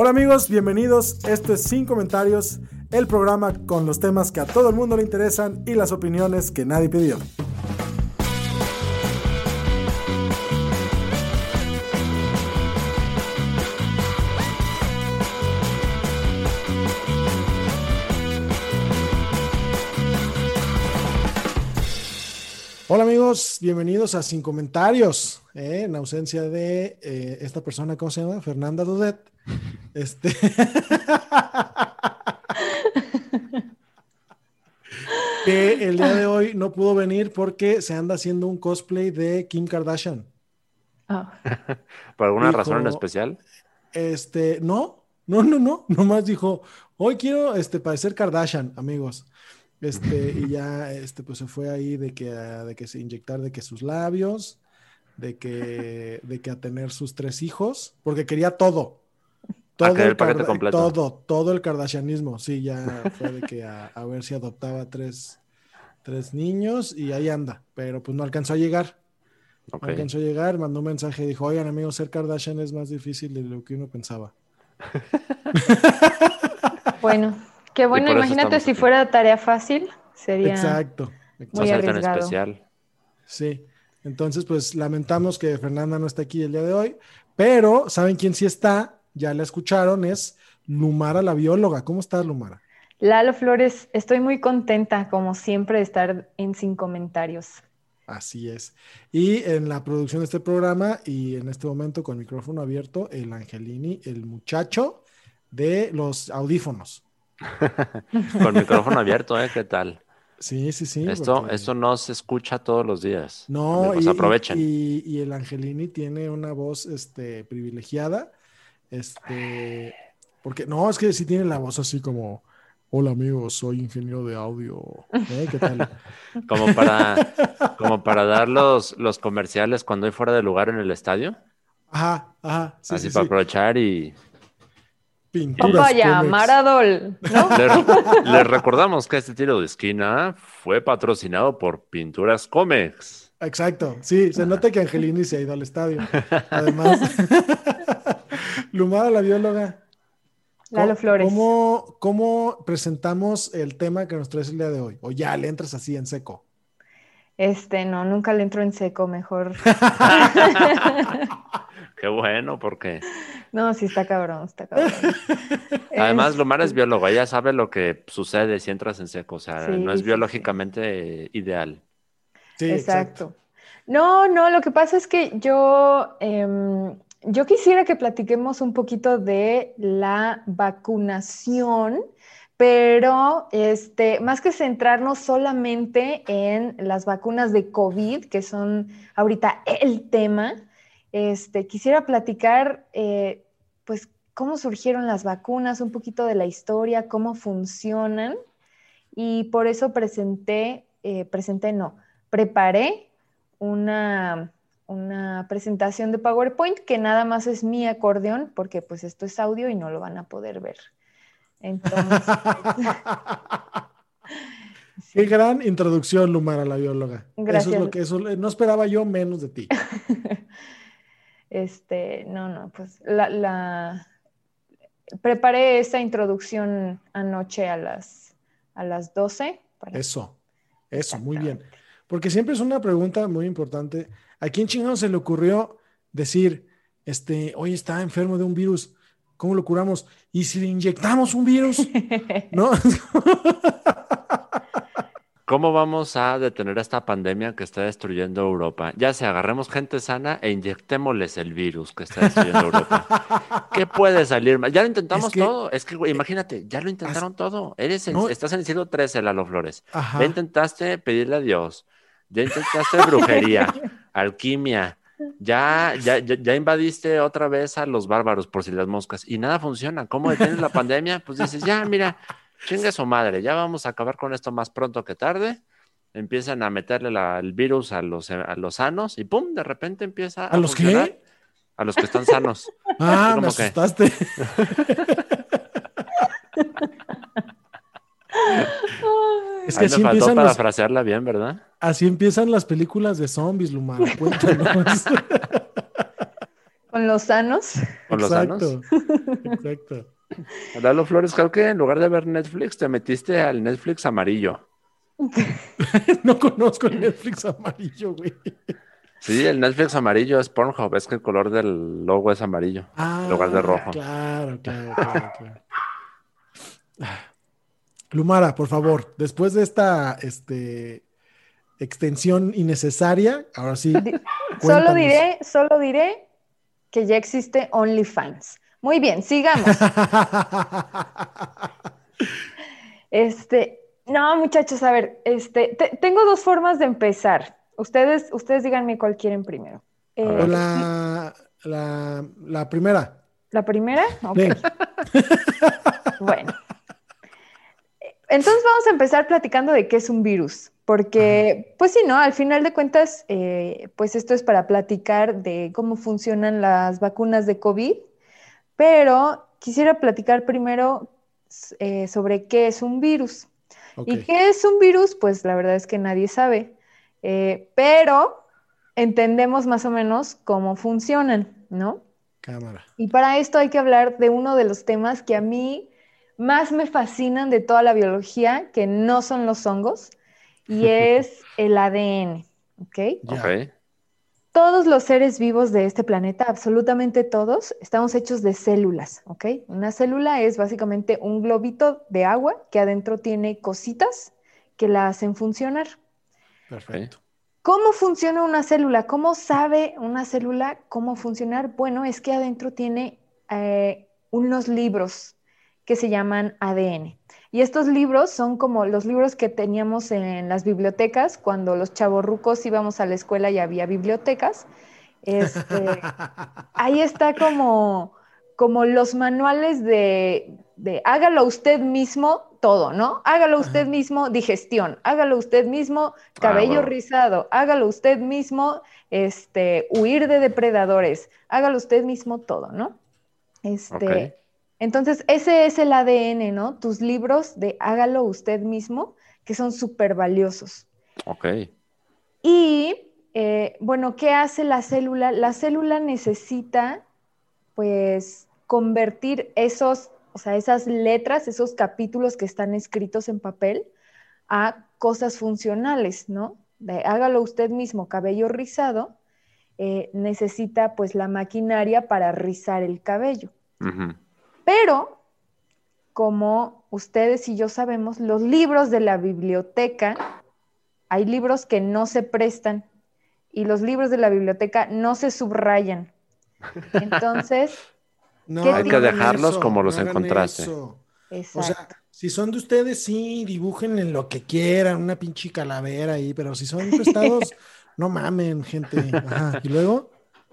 Hola amigos, bienvenidos. Esto es Sin Comentarios, el programa con los temas que a todo el mundo le interesan y las opiniones que nadie pidió. Hola amigos, bienvenidos a Sin Comentarios, eh, en ausencia de eh, esta persona, ¿cómo se llama? Fernanda Dudet. Este... que el día de hoy no pudo venir porque se anda haciendo un cosplay de Kim Kardashian. ¿Por alguna Dijo, razón en especial? Este, no, no, no, no, nomás dijo, hoy quiero este, parecer Kardashian, amigos. Este, y ya, este, pues se fue ahí de que, de que se inyectar de que sus labios, de que, de que a tener sus tres hijos, porque quería todo. Todo el, el paquete Karda- completo. todo, todo el kardashianismo, sí, ya fue de que a, a ver si adoptaba tres, tres niños y ahí anda, pero pues no alcanzó a llegar. No alcanzó a llegar, mandó un mensaje y dijo, oigan amigos, ser Kardashian es más difícil de lo que uno pensaba. Bueno, qué bueno, imagínate si aquí. fuera tarea fácil, sería Exacto. Exacto. muy ser tan arriesgado. especial. Sí. Entonces, pues lamentamos que Fernanda no está aquí el día de hoy, pero ¿saben quién sí está? Ya la escucharon, es Lumara la bióloga. ¿Cómo estás, Lumara? Lalo Flores, estoy muy contenta, como siempre, de estar en Sin Comentarios. Así es. Y en la producción de este programa y en este momento con micrófono abierto, el Angelini, el muchacho de los audífonos. Con micrófono abierto, ¿eh? ¿Qué tal? Sí, sí, sí. esto, porque- esto no se escucha todos los días. No, Amigos, y, aprovechen. y- y el Angelini tiene una voz este, privilegiada. Este, porque no, es que sí tiene la voz así como: Hola amigos, soy ingeniero de audio. ¿Eh? ¿Qué tal? Como para, como para dar los, los comerciales cuando hay fuera de lugar en el estadio. Ajá, ajá. Sí, Así sí, para sí. aprovechar y Papaya, Comex. Maradol, ¿no? les, les recordamos que este tiro de esquina fue patrocinado por Pinturas Comex. Exacto, sí, se nota que Angelini se ha ido al estadio. Además, Lumara, la bióloga. Lalo ¿cómo- Flores. ¿cómo, ¿Cómo presentamos el tema que nos traes el día de hoy? O ya le entras así en seco. Este, no, nunca le entro en seco, mejor. Qué bueno, porque No, sí está cabrón, está cabrón. además Lomar es biólogo, ella sabe lo que sucede si entras en seco, o sea, Sí, no es sí, sí. biológicamente ideal. Sí, Exacto. No, no, lo que pasa es que yo, em, yo quisiera que platiquemos un poquito de la vacunación, pero este, más que centrarnos solamente en las vacunas de COVID, que son ahorita el tema, este, quisiera platicar, eh, pues, cómo surgieron las vacunas, un poquito de la historia, cómo funcionan, y por eso presenté, eh, presenté no, preparé una, una presentación de PowerPoint que nada más es mi acordeón, porque pues esto es audio y no lo van a poder ver. Entonces, Qué gran introducción, Lumara, la bióloga. Eso es Gracias. lo que eso, no esperaba yo menos de ti. este, no, no, pues la, la- preparé esta introducción anoche a las, a las 12. para- Eso, eso, muy bien. Porque siempre es una pregunta muy importante. ¿A quién chingado se le ocurrió decir, este, oye, está enfermo de un virus? ¿Cómo lo curamos? ¿Y si le inyectamos un virus? ¿No? ¿Cómo vamos a detener esta pandemia que está destruyendo Europa? Ya sea, agarremos gente sana e inyectémosles el virus que está destruyendo Europa. ¿Qué puede salir mal? Ya lo intentamos Es que- todo. Es que, güey, imagínate, ya lo intentaron todo. Eres en- No. estás en el siglo XIII, Lalo Flores. Ajá. Ya intentaste pedirle a Dios. Ya intentaste brujería, alquimia, ya, ya, ya, ya invadiste otra vez a los bárbaros por si las moscas y nada funciona. ¿Cómo detienes la pandemia? Pues dices, ya, mira, chingue su madre, ya vamos a acabar con esto más pronto que tarde. Empiezan a meterle la- el virus a los, a los sanos y pum, de repente empieza ¿A los funcionar. qué? A los que están sanos. Ah, ¿Cómo me que? asustaste. es que Ahí así me faltó empiezan, para los- frasearla bien, ¿verdad? Así empiezan las películas de zombies, Lumara. Cuéntanos. Con los sanos. Con los sanos. exacto. Exacto. Lalo Flores, creo que en lugar de ver Netflix, te metiste al Netflix amarillo. No conozco el Netflix amarillo, güey. Sí, el Netflix amarillo es Pornhub, es que el color del logo es amarillo. Ah, En lugar de rojo. Claro, claro, claro, claro. Lumara, por favor, después de esta este, extensión innecesaria, ahora sí. Solo diré, solo diré que ya existe OnlyFans. Muy bien, sigamos. Este, no, muchachos, a ver, este, te- tengo dos formas de empezar. Ustedes, ustedes díganme cuál quieren primero. Eh, la, la, la primera. ¿La primera? Ok. Bueno. Entonces vamos a empezar platicando de qué es un virus, porque, pues sí, ¿no? Al final de cuentas, eh, pues esto es para platicar de cómo funcionan las vacunas de COVID, pero quisiera platicar primero eh, sobre qué es un virus. ¿Y qué es un virus? Pues la verdad es que nadie sabe, Eh, pero entendemos más o menos cómo funcionan, ¿no? Cámara. Y para esto hay que hablar de uno de los temas que a mí más me fascinan de toda la biología, que no son los hongos, y es el ADN, ¿ok? Ya. Ok. Todos los seres vivos de este planeta, absolutamente todos, estamos hechos de células, ¿ok? Una célula es básicamente un globito de agua que adentro tiene cositas que la hacen funcionar. Perfecto. ¿Cómo funciona una célula? ¿Cómo sabe una célula cómo funcionar? Bueno, es que adentro tiene eh, unos libros que se llaman ADN. Y estos libros son como los libros que teníamos en las bibliotecas cuando los chavorrucos íbamos a la escuela y había bibliotecas. Este, ahí está como, como los manuales de, de hágalo usted mismo todo, ¿no? Hágalo usted Ajá. mismo digestión, hágalo usted mismo cabello huevo. rizado, hágalo usted mismo este, huir de depredadores, hágalo usted mismo todo, ¿no? Este. Entonces, ese es el ADN, ¿no? Tus libros de hágalo usted mismo, que son súper valiosos. Ok. Y eh, bueno, ¿qué hace la célula? La célula necesita, pues, convertir esos, o sea, esas letras, esos capítulos que están escritos en papel a cosas funcionales, ¿no? De, hágalo usted mismo, cabello rizado, eh, necesita pues la maquinaria para rizar el cabello. Ujú. Pero, como ustedes y yo sabemos, los libros de la biblioteca, hay libros que no se prestan y los libros de la biblioteca no se subrayan. Entonces, No, Hay que dejarlos como los encontraste. eso. O sea, si son de ustedes, sí, dibujen en lo que quieran, una pinche calavera ahí, pero si son prestados, no mamen, gente. Ajá. Y luego,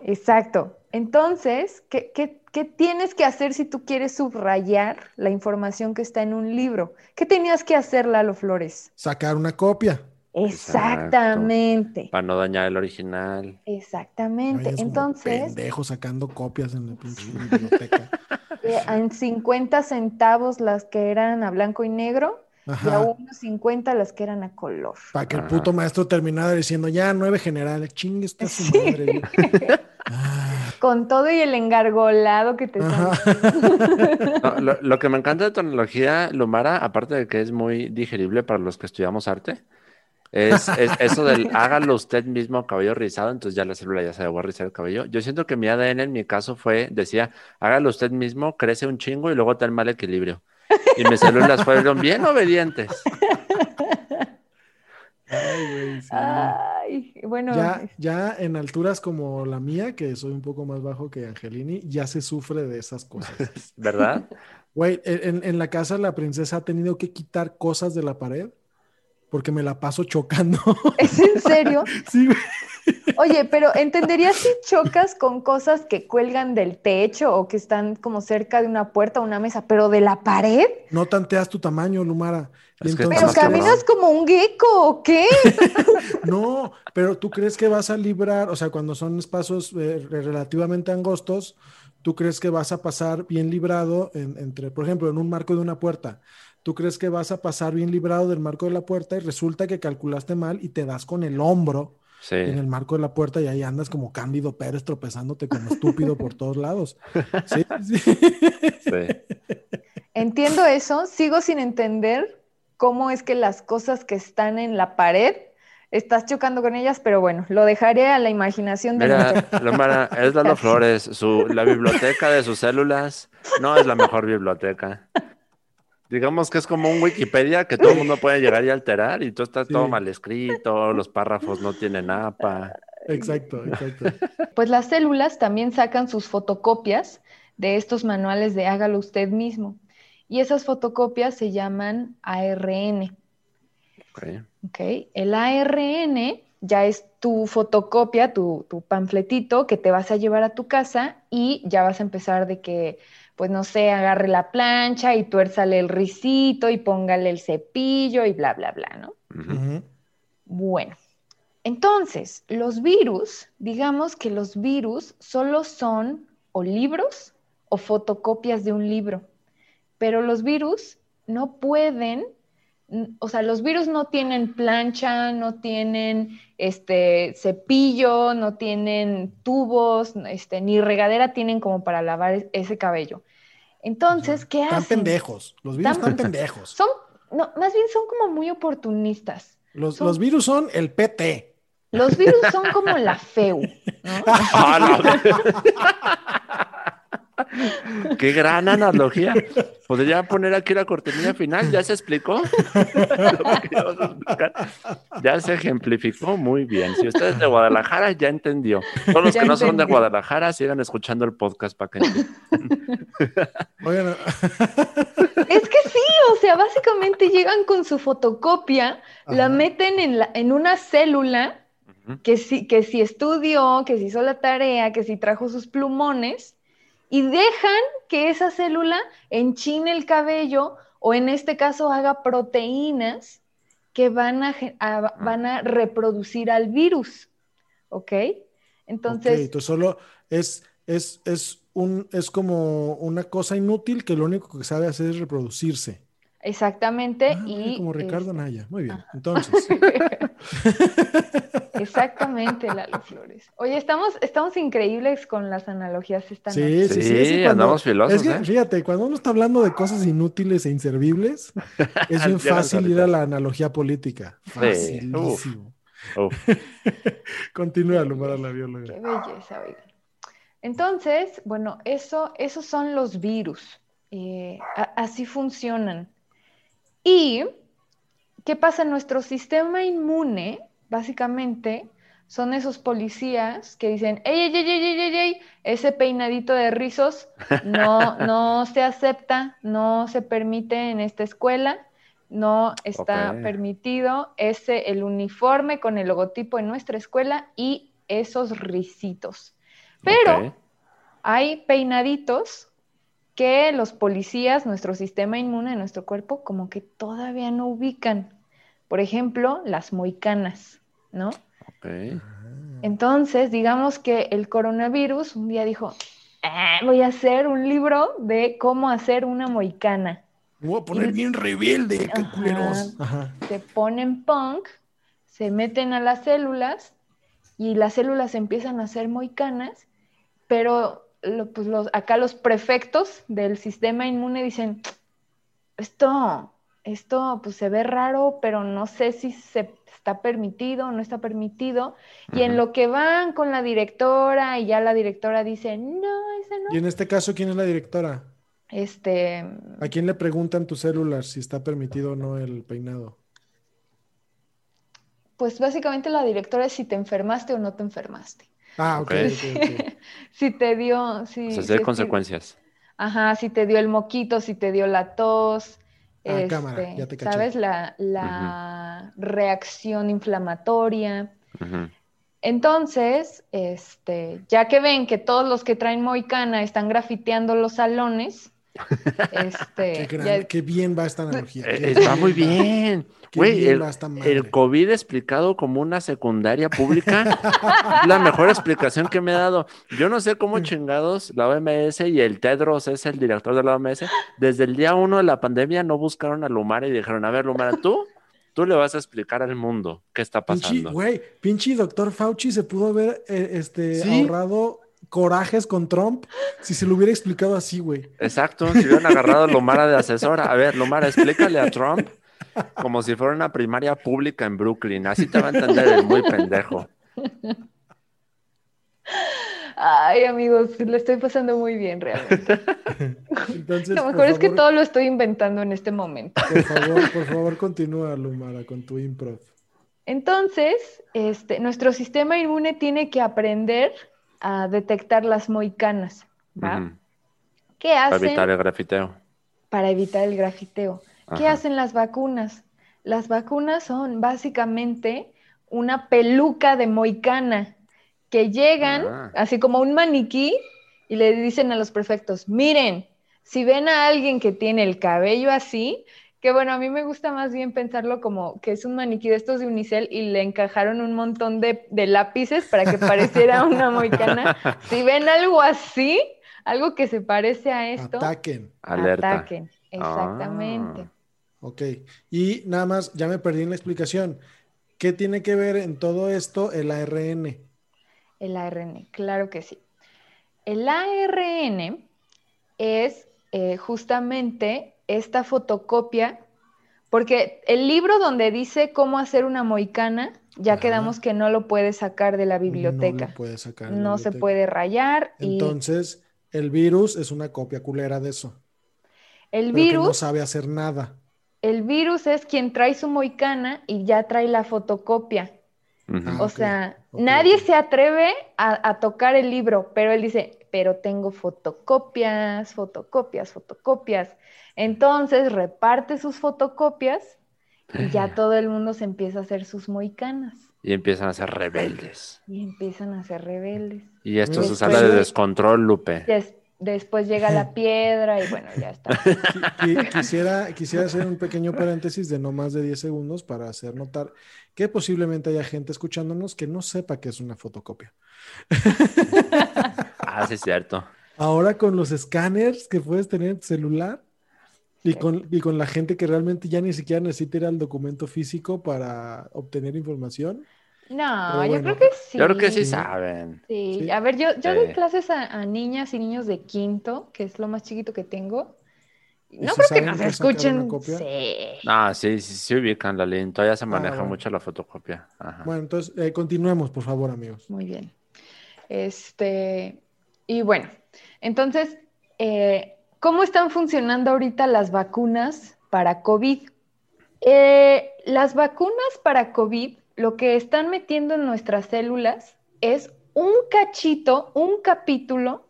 Exacto. Entonces, ¿qué, qué, qué tienes que hacer si tú quieres subrayar la información que está en un libro? ¿Qué tenías que hacer, Lalo Flores? sacar una copia. Exactamente, Para no dañar el original. exactamente. Entonces, pendejo sacando copias en la biblioteca. eh, en 50 centavos las que eran a blanco y negro y a unos 50 las que eran a color. Para que el Ajá. puto maestro terminara diciendo, ya, nueve generales, chingue está su madre. Ah, Con todo y el engargolado que te. No, lo, lo que me encanta de tecnología, Lumara, aparte de que es muy digerible para los que estudiamos arte, es, es eso del hágalo usted mismo cabello rizado, entonces ya la célula ya se dejó rizar el cabello. Yo siento que mi ADN en mi caso fue, decía, hágalo usted mismo, crece un chingo y luego ten mal equilibrio. Y mis células fueron bien obedientes. ay, güey, sí. Ay, bueno, Ya, ya en alturas como la mía, que soy un poco más bajo que Angelini, ya se sufre de esas cosas. ¿Verdad? Güey, en, en la casa la princesa ha tenido que quitar cosas de la pared porque me la paso chocando. ¿es en serio? Sí, güey. Oye, pero ¿entenderías si chocas con cosas que cuelgan del techo o que están como cerca de una puerta o una mesa, pero de la pared? No tanteas tu tamaño, Lumara. Es que entonces Pero caminas como un gecko, ¿o qué? No, pero tú crees que vas a librar, o sea, cuando son espacios eh, relativamente angostos, tú crees que vas a pasar bien librado en- entre, por ejemplo, en un marco de una puerta. Tú crees que vas a pasar bien librado del marco de la puerta y resulta que calculaste mal y te das con el hombro Sí. en el marco de la puerta y ahí andas como Cándido Pérez tropezándote como estúpido por todos lados. Sí, sí. sí. Entiendo eso, sigo sin entender cómo es que las cosas que están en la pared estás chocando con ellas, pero bueno, lo dejaré a la imaginación de Mira, Lomara, es Lalo Flores. Su, la biblioteca de sus células no es la mejor biblioteca. Digamos que es como un Wikipedia que todo el mundo puede llegar y alterar y todo está todo mal escrito, los párrafos no tienen APA. Exacto, exacto. Pues las células también sacan sus fotocopias de estos manuales de hágalo usted mismo. Y esas fotocopias se llaman ARN. Ok. ¿ok? El ARN ya es tu fotocopia, tu, tu panfletito que te vas a llevar a tu casa y ya vas a empezar de que, pues no sé, agarre la plancha y tuérzale el risito y póngale el cepillo y bla, bla, bla, ¿no? Bueno, entonces, los virus, digamos que los virus solo son o libros o fotocopias de un libro, pero los virus no pueden, o sea, los virus no tienen plancha, no tienen este cepillo, no tienen tubos, este, ni regadera tienen como para lavar es- ese cabello. Entonces, ¿qué Están hacen? pendejos. Los virus Tan- están pendejos. Son, no, más bien son como muy oportunistas. Los, son- los virus son el PT. Los virus son como la FEU, ¿no? Ah. Qué gran analogía. Podría poner aquí la cortinilla final. ¿Ya se explicó? Ya se ejemplificó muy bien. Si usted es de Guadalajara, ya entendió. Todos los Ya que no son de. Guadalajara, sigan escuchando el podcast para que. Oigan, Es que sí, o sea, básicamente llegan con su fotocopia, la meten en, la, en una célula que si, que si estudió, que si hizo la tarea, que si trajo sus plumones, y dejan que esa célula enchine el cabello o en este caso haga proteínas que van a, ge- a- van a reproducir al virus. ¿Ok? Entonces, entonces solo es, es, es, un, es como una cosa inútil que lo único que sabe hacer es reproducirse. Exactamente. Ah, y como Ricardo este, Naya. Muy bien. Entonces, Exactamente, Lalo Flores. Oye, estamos, estamos increíbles con las analogías esta sí, noche. sí, sí. Sí, cuando- andamos filosos, Es que, ¿eh? fíjate, cuando uno está hablando de cosas inútiles e inservibles, es bien fácil ir a la analogía política. Sí, Facilísimo. Uf. Continúalo para la bióloga. Qué belleza, oigan. Entonces, bueno, eso, esos son los virus. Eh, a- así funcionan. Y, ¿qué pasa? Nuestro sistema inmune, básicamente, son esos policías que dicen, ey, ey, ey, ey, ey, ey, ey, ese peinadito de rizos no, no se acepta, no se permite en esta escuela, no está permitido ese, el uniforme con el logotipo en nuestra escuela y esos risitos. Pero hay peinaditos que los policías, nuestro sistema inmune, nuestro cuerpo, como que todavía no ubican. Por ejemplo, las moicanas, ¿no? Ok. Entonces, digamos que el coronavirus un día dijo, "Ah, voy a hacer un libro de cómo hacer una moicana. Me voy a poner bien rebelde, qué Ajá. culeros. Ajá. Se ponen punk, se meten a las células y las células empiezan a hacer moicanas, pero lo- pues los, acá los prefectos del sistema inmune dicen, esto, esto pues se ve raro, pero no sé si se está permitido o no está permitido. Y en lo que van con la directora y ya la directora dice, no, ese no. Y en este caso, ¿quién es la directora? Este, ¿A quién le preguntan tus células si está permitido o no el peinado? pues básicamente la directora es si te enfermaste o no te enfermaste. Ah, ok, Ok. ok, ok. Si te dio, si, O sea, sí si hay es- consecuencias. Ajá, si te dio el moquito, si te dio la tos, Ah, este, cámara, ya te caché. ¿sabes? La, la reacción inflamatoria. Entonces, este, ya que ven que todos los que traen moicana están grafiteando los salones, este, Qué, gran- ya- qué bien va esta analogía. Eh, Está bien. muy bien. Güey, el, COVID explicado como una secundaria pública la mejor explicación que me he dado. Yo no sé cómo chingados la OMS y el Tedros es el director de la OMS. Desde el día uno de la pandemia no buscaron a Lumara y dijeron, a ver, Lumara, tú, tú le vas a explicar al mundo qué está pasando. güey, pinche doctor Fauci se pudo haber eh, este, Sí. ahorrado corajes con Trump si se lo hubiera explicado así, güey. Exacto, si hubieran agarrado a Lumara de asesora. A ver, Lumara, explícale a Trump como si fuera una primaria pública en Brooklyn. Así te va a entender el muy pendejo. Ay, amigos, lo estoy pasando muy bien realmente. Entonces, Lo mejor es que todo lo estoy inventando en este momento. Por favor, por favor, continúa, Lumara, con tu improv. Entonces, este, nuestro sistema inmune tiene que aprender a detectar las moicanas, ¿va? ¿Qué Para hacen evitar el grafiteo. para evitar el grafiteo? ¿Qué Ajá. hacen las vacunas? Las vacunas son básicamente una peluca de moicana que llegan Ah. así como un maniquí y le dicen a los prefectos, miren, si ven a alguien que tiene el cabello así, que bueno, a mí me gusta más bien pensarlo como que es un maniquí de estos de unicel y le encajaron un montón de, de lápices para que pareciera una moicana. Si ven algo así, algo que se parece a esto, Ataquen. Alerta. ataquen. Exactamente. Ah. Ok. Y nada más, ya me perdí en la explicación. ¿Qué tiene que ver en todo esto el ARN? El ARN, claro que sí. El ARN es eh, justamente esta fotocopia, porque el libro donde dice cómo hacer una moicana, ya Ajá. quedamos que no lo puedes sacar de la No biblioteca. lo puede sacar. No se puede rayar y Entonces, el virus es una copia culera de eso. el pero que no virus, sabe hacer nada. El virus es quien trae su moicana y ya trae la fotocopia. Ah, O sea, nadie se atreve a, a tocar el libro, pero él dice, pero tengo fotocopias, fotocopias, fotocopias. Entonces reparte sus fotocopias y ya todo el mundo se empieza a hacer sus moicanas Y empiezan a ser rebeldes. y empiezan a ser rebeldes. Y esto se Después sale de de- descontrol, Lupe. Des- después llega la piedra y bueno, ya está. Qui- qui- Quisiera, quisiera hacer un pequeño paréntesis de no más de 10 segundos para hacer notar que posiblemente haya gente escuchándonos que no sepa que es una fotocopia. Ah, sí, es cierto. Ahora con los escáneres que puedes tener en tu celular y Sí. con, y con la gente que realmente ya ni siquiera necesita ir al documento físico para obtener información. No, yo creo que sí. Yo creo que sí saben. Sí, Sí. a ver, yo, yo doy clases a, a niñas y niños de quinto, que es lo más chiquito que tengo. ¿Y No creo que nos escuchen. Sí. Ah, sí, sí, sí ubican la. Todavía se maneja bueno. mucho la fotocopia. Ajá. Bueno, entonces eh, continuemos, por favor, amigos. Muy bien. Este, y bueno, entonces, eh, ¿cómo están funcionando ahorita las vacunas para COVID? Eh, las vacunas para COVID, lo que están metiendo en nuestras células es un cachito, un capítulo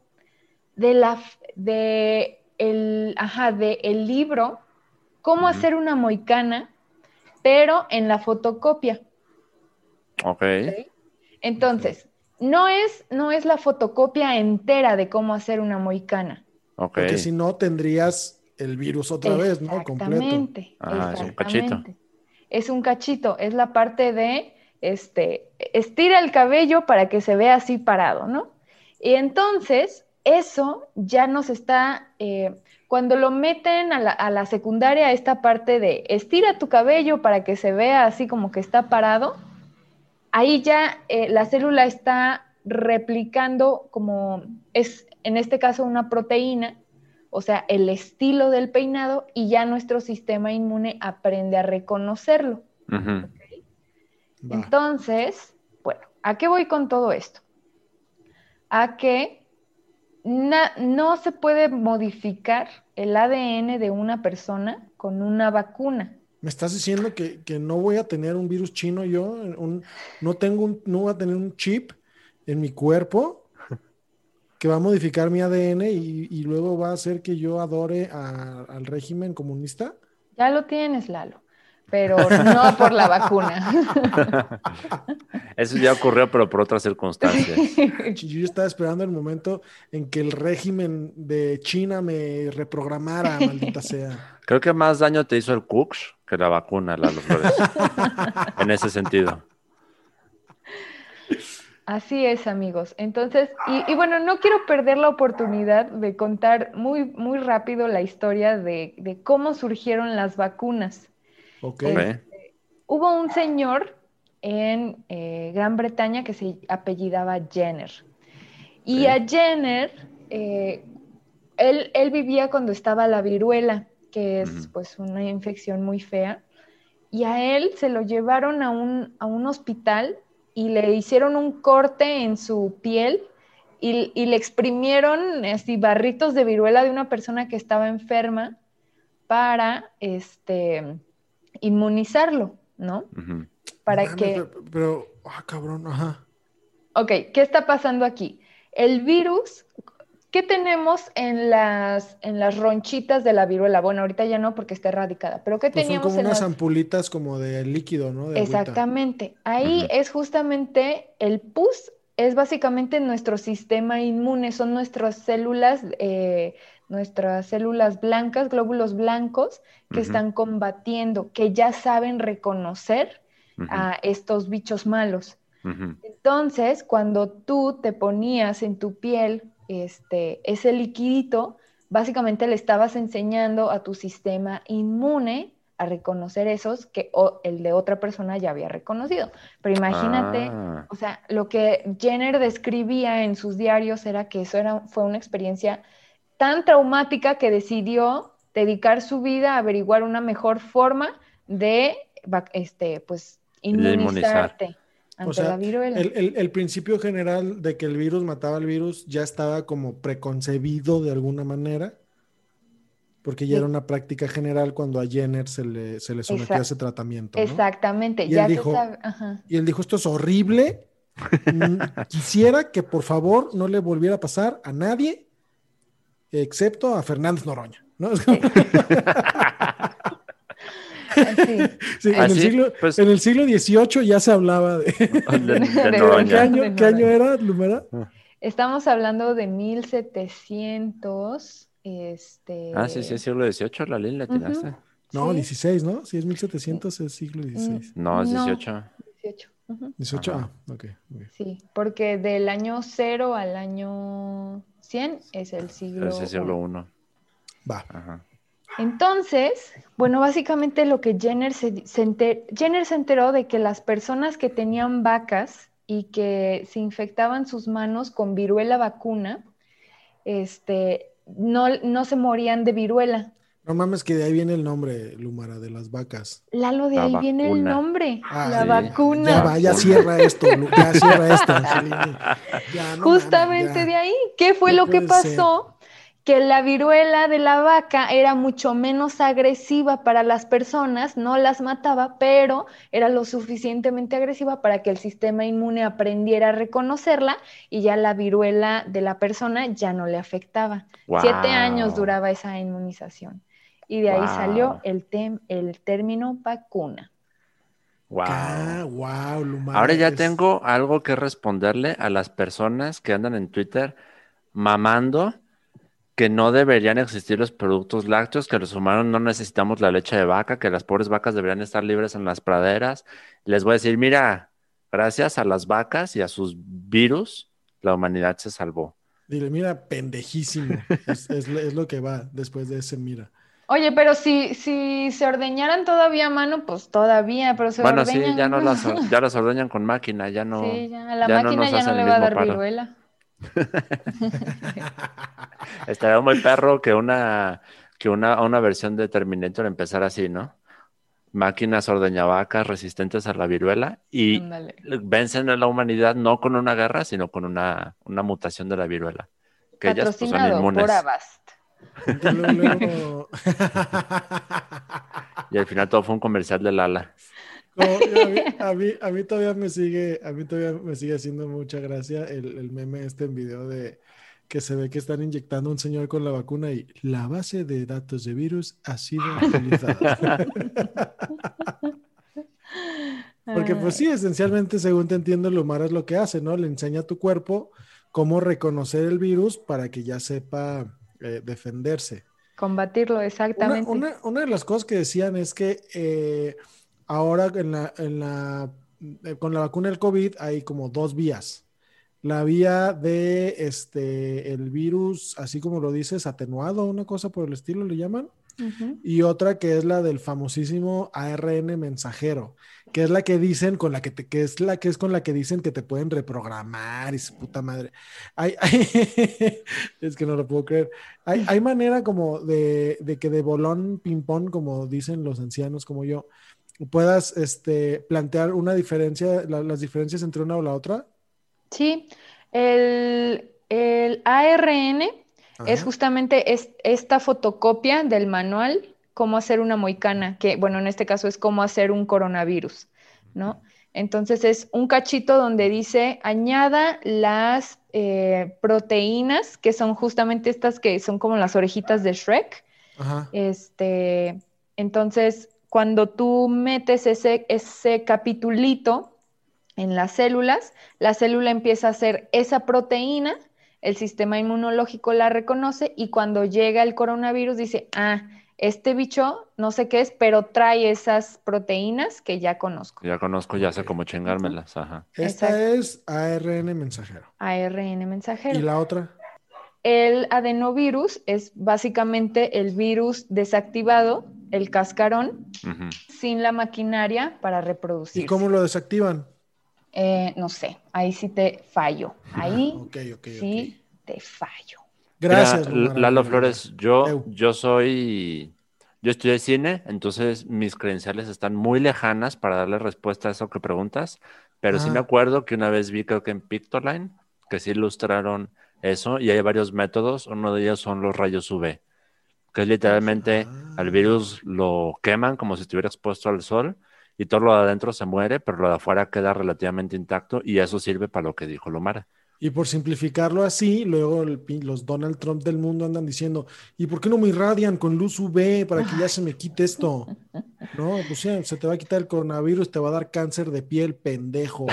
de la de el, ajá, de el libro Cómo hacer una moicana, pero en la fotocopia. Ok. Entonces, no es, no es la fotocopia entera de cómo hacer una moicana. Ok. Porque si no, tendrías el virus otra vez, ¿no? Completo. Exactamente. Ah, es un cachito. Es un cachito, es la parte de, este, estira el cabello para que se vea así parado, ¿no? Y entonces, eso ya nos está, eh, cuando lo meten a la, a la secundaria, esta parte de estira tu cabello para que se vea así como que está parado, ahí ya eh, la célula está replicando como es, en este caso, una proteína, o sea, el estilo del peinado y ya nuestro sistema inmune aprende a reconocerlo. Entonces, bueno, ¿a qué voy con todo esto? A que no se puede modificar el ADN de una persona con una vacuna. ¿Me estás diciendo que, que no voy a tener un virus chino yo? Un- no, tengo un, no voy a tener un chip en mi cuerpo que va a modificar mi ADN y, y luego va a hacer que yo adore a- al régimen comunista? Ya lo tienes, Lalo. pero no por la vacuna. Eso ya ocurrió, pero por otras circunstancias. Yo estaba esperando el momento en que el régimen de China me reprogramara, maldita sea. Creo que más daño te hizo el Cooks que la vacuna, Lalo Flores. en ese sentido. Así es, amigos. Entonces, y, bueno, no quiero perder la oportunidad de contar muy, muy rápido la historia de, cómo surgieron las vacunas. Ok. Este, hubo un señor en eh, Gran Bretaña que se apellidaba Jenner. Y a Jenner, eh, él, él, vivía cuando estaba la viruela, que es pues una infección muy fea. Y a él se lo llevaron a un, a un hospital y le hicieron un corte en su piel y, le exprimieron así barritos de viruela de una persona que estaba enferma para este, inmunizarlo, ¿no? Para que... Pero, ah, cabrón, ajá. Ok, ¿qué está pasando aquí? El virus, ¿qué tenemos en las, en las ronchitas de la viruela? Bueno, ahorita ya no porque está erradicada, pero ¿qué pues teníamos son como unas ampulitas como de líquido, ¿no? Exactamente. Ahí es justamente el pus, es básicamente nuestro sistema inmune, son nuestras células, eh, nuestras células blancas, glóbulos blancos, que están combatiendo, que ya saben reconocer a estos bichos malos. Entonces, cuando tú te ponías en tu piel este, ese liquidito, básicamente le estabas enseñando a tu sistema inmune a reconocer esos que el de otra persona ya había reconocido. Pero imagínate, ah. o sea, lo que Jenner describía en sus diarios era que eso era, fue una experiencia tan traumática que decidió dedicar su vida a averiguar una mejor forma de, este, pues, inmunizarte o sea, El, principio general de que el virus mataba al virus ya estaba como preconcebido de alguna manera, porque ya era una práctica general cuando a Jenner se le, se le sometió a ese tratamiento. Exactamente, y ya él dijo, Y él dijo, esto es horrible, quisiera que por favor no le volviera a pasar a nadie, excepto a Fernández Noroña. ¿no? Sí, en, el siglo, pues en el siglo XVIII ya se hablaba de... ¿Qué, año, ¿Qué, año, era, Lumera? Estamos hablando de 1700... Este... Ah, sí, sí, es siglo XVIII, la ley la tiraste. No, 16, ¿no? Si es 1700 es siglo XVI. No, es 18. 18. 18, ah, ok. Sí, porque del año 0 al año 100 es el siglo Es el siglo 1. Va. Ajá. Entonces, bueno, básicamente lo que Jenner se, Jenner se enteró de que las personas que tenían vacas y que se infectaban sus manos con viruela vacuna, este, no, no se morían de viruela. No mames, que de ahí viene el nombre, Lumara, de las vacas. Lalo, de ahí viene el nombre, ah, la vacuna. Ya va, ya cierra esto, ya cierra esto. Justamente de ahí, ¿qué fue lo que pasó? Que la viruela de la vaca era mucho menos agresiva para las personas, no las mataba, pero era lo suficientemente agresiva para que el sistema inmune aprendiera a reconocerla y ya la viruela de la persona ya no le afectaba. Siete años duraba esa inmunización. Y de ahí salió el, el término vacuna. Wow. wow Ahora ya tengo algo que responderle a las personas que andan en Twitter mamando que no deberían existir los productos lácteos, que los humanos no necesitamos la leche de vaca, que las pobres vacas deberían estar libres en las praderas. Les voy a decir, mira, gracias a las vacas y a sus virus, la humanidad se salvó. Dile, mira, pendejísimo. es, lo que va después de ese mira. Oye, pero si, si se ordeñaran todavía a mano, pues todavía, pero se Bueno, sí, ya no las, ya las ordeñan con máquina, ya no. Sí, ya, la máquina ya no le va a dar viruela. Estaría muy perro que una, que una, una versión de Terminator empezara así, ¿no? Máquinas ordeñavacas resistentes a la viruela y vencen a la humanidad no con una guerra, sino con una, una mutación de la viruela. Que ellas pues, son inmunes. y al final todo fue un comercial de Lala. a, mí, a, mí, todavía me sigue, a mí todavía me sigue haciendo mucha gracia el, el, meme este en video de que se ve que están inyectando a un señor con la vacuna y la base de datos de virus ha sido actualizada. Porque pues sí, esencialmente, según te entiendo, el es lo que hace, ¿no? Le enseña a tu cuerpo cómo reconocer el virus para que ya sepa eh, defenderse. Combatirlo, exactamente. Una, una, de las cosas que decían es que eh, ahora en la, en la, eh, con la vacuna del COVID hay como dos vías. La vía de este, el virus, así como lo dices, atenuado, una cosa por el estilo le llaman. Y otra que es la del famosísimo ARN mensajero, que es la que dicen con la que te, que es la que es con la que dicen que te pueden reprogramar y su puta madre. Hay, es que no lo puedo creer. Hay, hay manera como de, de, que de bolón ping-pong, como dicen los ancianos como yo, puedas este, plantear una diferencia, las diferencias entre una o la otra. Sí, el, el ARN es justamente esta fotocopia del manual cómo hacer una moicana, que bueno, en este caso es cómo hacer un coronavirus, ¿no? Entonces es un cachito donde dice añada las eh, proteínas, que son justamente estas que son como las orejitas de Shrek. Este, entonces, cuando tú metes ese, ese capitulito en las células, la célula empieza a hacer esa proteína el sistema inmunológico la reconoce y cuando llega el coronavirus dice, ah, este bicho no sé qué es, pero trae esas proteínas que ya conozco. Ya conozco, ya sé cómo chingármelas. Ajá. Esta es ARN mensajero. ARN mensajero. ¿Y la otra? El adenovirus es básicamente el virus desactivado, el cascarón, sin la maquinaria para reproducir. ¿Y cómo lo desactivan? Eh, no sé, ahí sí te fallo. Ahí sí te fallo. Gracias. Lalo Flores, yo, yo soy, yo estudié cine, entonces mis credenciales están muy lejanas para darle respuesta a eso que preguntas, pero sí me acuerdo que una vez vi, creo que en Pictoline, que sí ilustraron eso y hay varios métodos, uno de ellos son los rayos UV, que es literalmente al virus lo queman como si estuviera expuesto al sol y todo lo de adentro se muere, pero lo de afuera queda relativamente intacto y eso sirve para lo que dijo Lomara. Y por simplificarlo así, luego los Donald Trump del mundo andan diciendo, ¿y por qué no me irradian con luz UV para que ya se me quite esto? No, pues sí, se te va a quitar el coronavirus, te va a dar cáncer de piel, pendejo.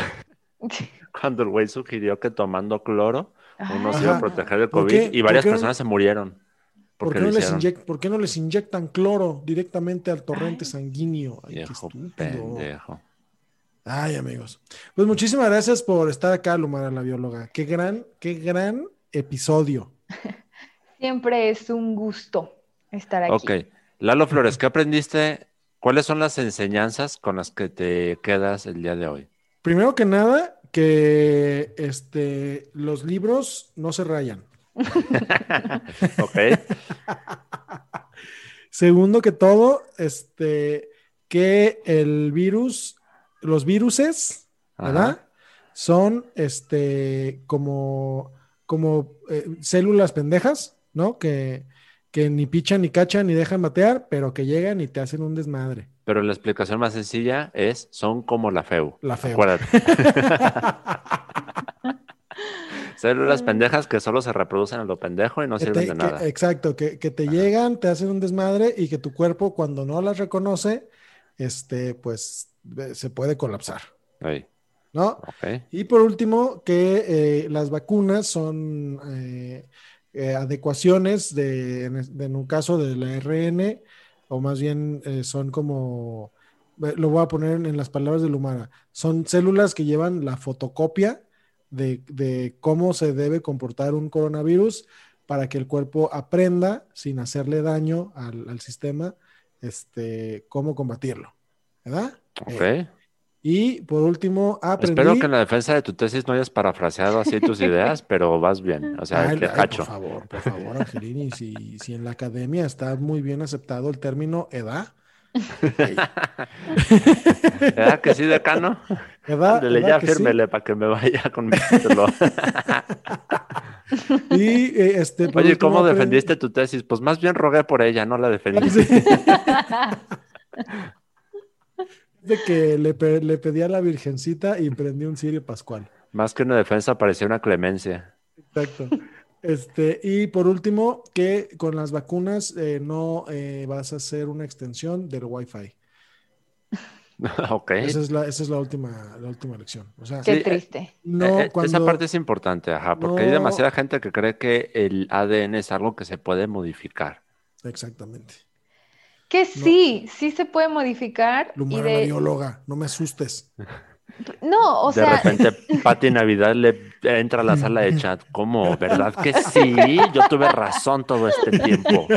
Cuando el güey sugirió que tomando cloro uno se iba a proteger del COVID y varias personas se murieron. ¿Por qué, no les ¿Por qué, no les inyectan cloro directamente al torrente sanguíneo? Ay, viejo pendejo. Ay, amigos. Pues muchísimas gracias por estar acá, Lumara, la bióloga. Qué gran, qué gran episodio. Siempre es un gusto estar aquí. Ok. Lalo Flores, ¿qué aprendiste? ¿Cuáles son las enseñanzas con las que te quedas el día de hoy? Primero que nada, que este, los libros no se rayan. ok. Segundo que todo, este, que el virus, los viruses, ¿verdad? Son este como, como eh, células pendejas, ¿no? Que, que ni pichan ni cachan ni dejan batear, pero que llegan y te hacen un desmadre. Pero la explicación más sencilla es, son como la FEU. La FEU. Acuérdate. Células pendejas que solo se reproducen en lo pendejo y no sirven de nada. exacto, que, te llegan, te hacen un desmadre y que tu cuerpo cuando no las reconoce, este, pues se puede colapsar. ¿No? Y por último, que eh, las vacunas son eh, eh, adecuaciones de, en, un caso del ARN, o más bien son como, lo voy a poner en las palabras de Lumara, son células que llevan la fotocopia de, cómo se debe comportar un coronavirus para que el cuerpo aprenda, sin hacerle daño al, sistema, este, cómo combatirlo. ¿Verdad? Ok. Eh, y por último, aprendí... Espero que en la defensa de tu tesis no hayas parafraseado así tus ideas, pero vas bien. O sea, Por favor, por favor, Angelini, si, si en la academia está muy bien aceptado el término edad, ¿Verdad que sí, decano? ¿Verdad? Le ya fírmele para que me vaya con mi título. y eh, este. Oye, ¿cómo defendiste tu tesis? Pues más bien rogué por ella, no la defendí. De que le, le pedí a la Virgencita y prendí un cirio pascual. Más que una defensa, parecía una clemencia. Exacto. Este, y por último, que con las vacunas eh, no eh, vas a hacer una extensión del Wi-Fi. ok. Esa es la, esa es la última, la última lección. O sea, Qué Sí, eh, triste. no Eh, cuando... Esa parte es importante, ajá, porque hay No. demasiada gente que cree que el ADN es algo que se puede modificar. Exactamente. Que sí, sí se puede modificar y Lumara, la bióloga, no me asustes. No, o de sea, repente, Pati Navidad le entra a la sala de chat. ¿Cómo? ¿Verdad que sí? Yo tuve razón todo este tiempo.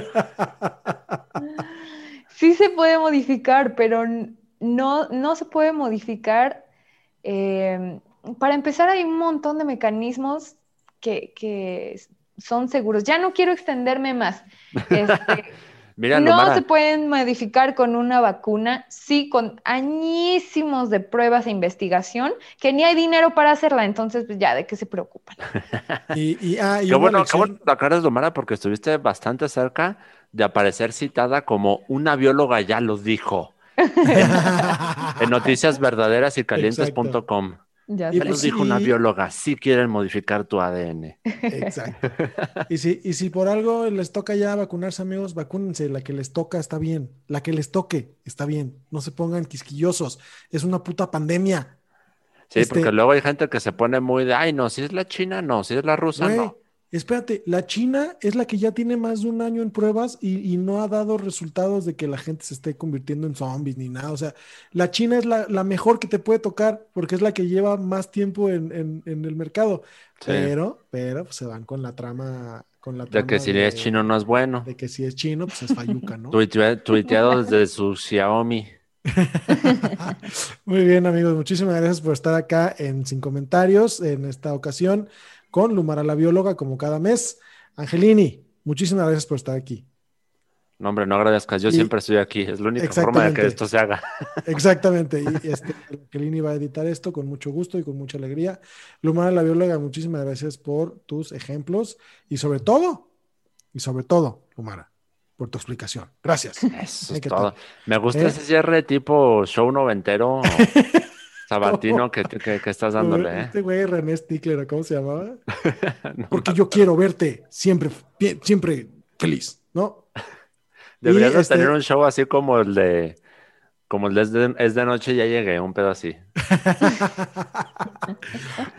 sí se puede modificar, pero no, no se puede modificar. eh, para empezar, hay un montón de mecanismos que, que son seguros. Ya no quiero extenderme más. Este, Mira, no se pueden modificar con una vacuna, sí, con añísimos de pruebas e investigación, que ni hay dinero para hacerla, entonces pues ya, ¿de qué se preocupan? Y, y, ah, y qué bueno, qué bueno que lo aclaras, Lumara, porque estuviste bastante cerca de aparecer citada como una bióloga ya lo dijo en noticias verdaderas y calientes.com. Ya Y sé. lo pues dijo una bióloga, sí quieren modificar tu ADN. Exacto. Y si, y si por algo les toca ya vacunarse, amigos, vacúnense. La que les toca está bien. La que les toque está bien. No se pongan quisquillosos. Es una puta pandemia. Sí, Este- porque luego hay gente que se pone muy de, ay, no, si es la China, no, si es la rusa, no. Espérate, la China es la que ya tiene más de un año en pruebas y, y no ha dado resultados de que la gente se esté convirtiendo en zombies ni nada. O sea, la China es la, la mejor que te puede tocar porque es la que lleva más tiempo en, en- en el mercado. Sí. Pero, pero pues, se van con la trama, con la De trama que si es chino no es bueno. de que si es chino, pues es fayuca, ¿no? Tuitea- tuiteado desde su Xiaomi. Muy bien, amigos, muchísimas gracias por estar acá en Sin Comentarios en esta ocasión con Lumara la bióloga, como cada mes. Angelini, muchísimas gracias por estar aquí. No, hombre, no agradezcas, yo Y- siempre estoy aquí. Es la única forma de que esto se haga. Exactamente. Y este, Angelini va a editar esto con mucho gusto y con mucha alegría. Lumara la bióloga, muchísimas gracias por tus ejemplos y sobre todo, y sobre todo, Lumara, por tu explicación. Gracias. Eso es ¿qué todo. Me gusta ¿Eh? ese cierre tipo show noventero sabatino que, que- que estás dándole, ¿eh? Este güey René Stickler, ¿cómo se llamaba? No, Porque yo quiero verte siempre, siempre feliz, ¿no? Deberías de este- tener un show así como el de como el de es de, es de noche ya llegué, un pedo así.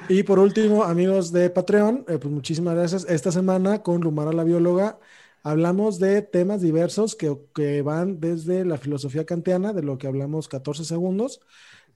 Y por último, amigos de Patreon, eh, pues muchísimas gracias. Esta semana con Lumara la bióloga hablamos de temas diversos que, que van desde la filosofía kantiana, de lo que hablamos 14 segundos,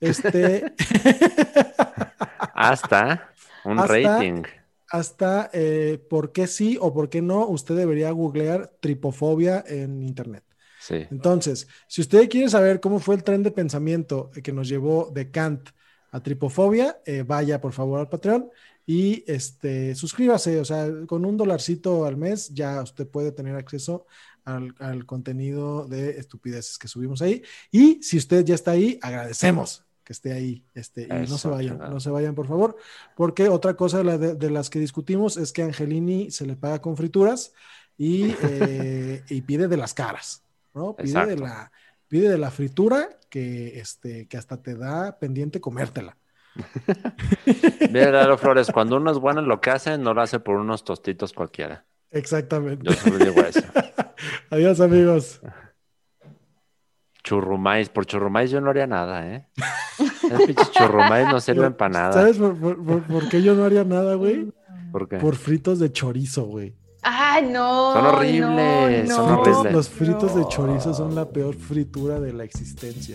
este, Hasta un Hasta- rating. hasta eh, por qué sí o por qué no usted debería googlear tripofobia en internet. Sí. Entonces, si usted quiere saber cómo fue el tren de pensamiento que nos llevó de Kant a tripofobia, eh, vaya por favor al Patreon y este, suscríbase. O sea, con un dolarcito al mes ya usted puede tener acceso al, al contenido de estupideces que subimos ahí. Y si usted ya está ahí, agradecemos que esté ahí. Este, y no se vayan, no se vayan, por favor, porque otra cosa de, la- de- de las que discutimos es que a Angelini se le paga con frituras y, eh, y pide de las caras. ¿no? Pide de la, pide de la fritura que, este, que hasta te da pendiente comértela. Mira, Lalo Flores, cuando uno es bueno en lo que hace, no lo hace por unos tostitos cualquiera. Exactamente. Yo solo digo eso. Adiós, amigos. Churrumais, por churrumais yo no haría nada, ¿eh? Churrumais no sirven para nada. ¿Sabes por, por- por- por qué yo no haría nada, güey? ¿Por qué? Por fritos de chorizo, güey. Ay, no. Son horribles, no, son no. Fritos- horribles. los fritos de chorizo son la peor fritura de la existencia.